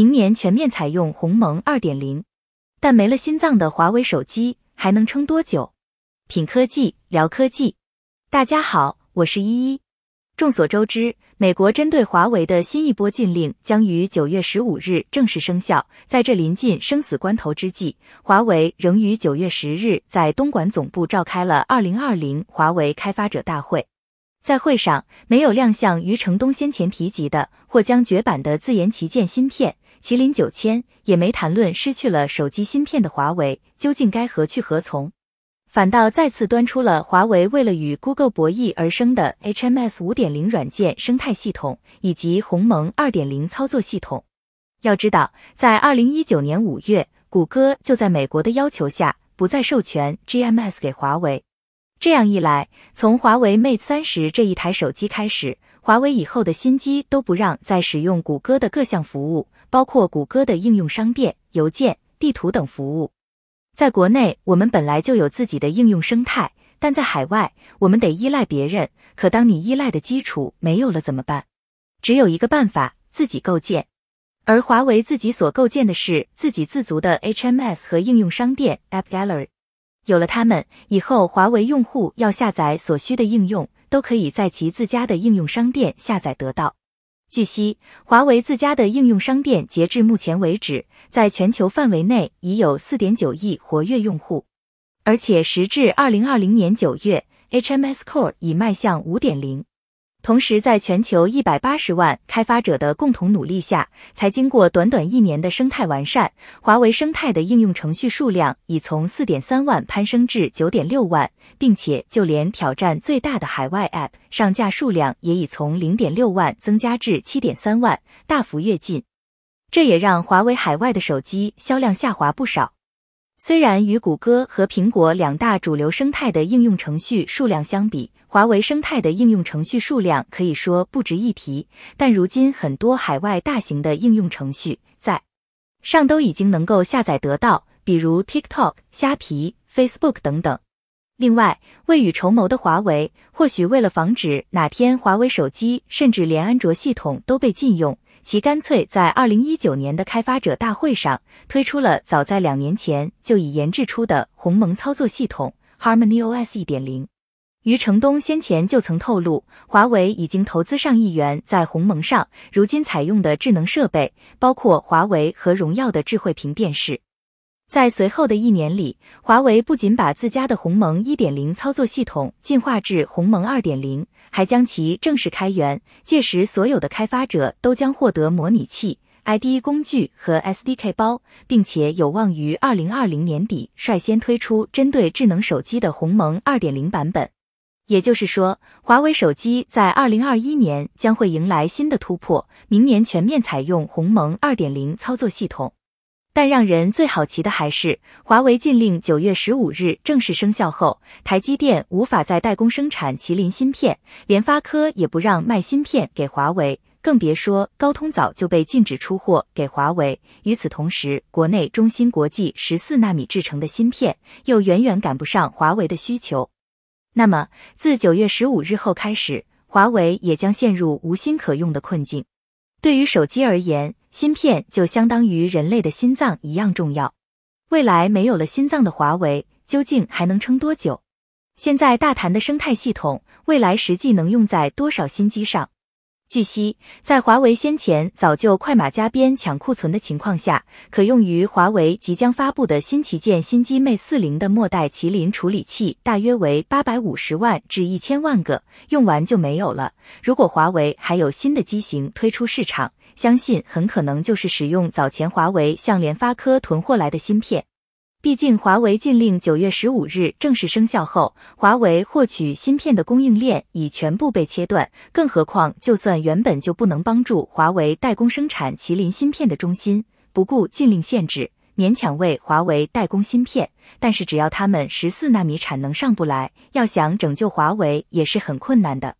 明年全面采用鸿蒙二点零。但没了心脏的华为手机还能撑多久？品科技聊科技，大家好，我是依依。众所周知，美国针对华为的新一波禁令将于九月十五日正式生效。在这临近生死关头之际，华为仍于九月十日在东莞总部召开了二零二零华为开发者大会。在会上，没有亮相余承东先前提及的或将绝版的自研旗舰芯片麒麟九千，也没谈论失去了手机芯片的华为究竟该何去何从。反倒再次端出了华为为了与 Google 博弈而生的 HMS 五点零软件生态系统以及鸿蒙二点零操作系统。要知道，在二零一九年五月，谷歌就在美国的要求下不再授权 GMS 给华为。这样一来，从华为 Mate 三十这一台手机开始，华为以后的新机都不让再使用谷歌的各项服务，包括谷歌的应用商店、邮件、地图等服务。在国内，我们本来就有自己的应用生态，但在海外，我们得依赖别人。可当你依赖的基础没有了怎么办？只有一个办法，自己构建。而华为自己所构建的是自给自足的 HMS 和应用商店 App Gallery。有了它们，以后华为用户要下载所需的应用，都可以在其自家的应用商店下载得到。据悉，华为自家的应用商店截至目前为止，在全球范围内已有四点九亿活跃用户，而且时至二零二零年九月，HMS Core 已迈向五点零。同时，在全球一百八十万开发者的共同努力下，才经过短短一年的生态完善，华为生态的应用程序数量已从四点三万攀升至九点六万，并且就连挑战最大的海外 App 上架数量也已从零点六万增加至七点三万，大幅跃进。这也让华为海外的手机销量下滑不少。虽然与谷歌和苹果两大主流生态的应用程序数量相比，华为生态的应用程序数量可以说不值一提，但如今很多海外大型的应用程序在上都已经能够下载得到，比如 TikTok、虾皮、Facebook 等等。另外，未雨绸缪的华为，或许为了防止哪天华为手机甚至连安卓系统都被禁用，其干脆在二零一九年的开发者大会上推出了早在两年前就已研制出的鸿蒙操作系统 HarmonyOS 一点零。余承东先前就曾透露，华为已经投资上亿元在鸿蒙上，如今采用的智能设备包括华为和荣耀的智慧屏电视。在随后的一年里，华为不仅把自家的鸿蒙一点零操作系统进化至鸿蒙二点零，还将其正式开源。届时，所有的开发者都将获得模拟器、IDE 工具和 SDK 包，并且有望于二零二零年底率先推出针对智能手机的鸿蒙二点零版本。也就是说，华为手机在二零二一年将会迎来新的突破，明年全面采用鸿蒙二点零操作系统。但让人最好奇的还是，华为禁令九月十五日正式生效后，台积电无法再代工生产麒麟芯片，联发科也不让卖芯片给华为，更别说高通早就被禁止出货给华为。与此同时，国内中芯国际十四纳米制成的芯片又远远赶不上华为的需求。那么，自九月十五日后开始，华为也将陷入无芯可用的困境。对于手机而言，芯片就相当于人类的心脏一样重要。未来没有了心脏的华为，究竟还能撑多久？现在大谈的生态系统，未来实际能用在多少新机上？据悉，在华为先前早就快马加鞭抢库存的情况下，可用于华为即将发布的新旗舰新机 Mate 四零的末代麒麟处理器大约为八百五十万至一千万个，用完就没有了。如果华为还有新的机型推出市场，相信很可能就是使用早前华为向联发科囤货来的芯片。毕竟，华为禁令九月十五日正式生效后，华为获取芯片的供应链已全部被切断。更何况，就算原本就不能帮助华为代工生产麒麟芯片的中芯，不顾禁令限制，勉强为华为代工芯片，但是只要他们十四纳米产能上不来，要想拯救华为也是很困难的。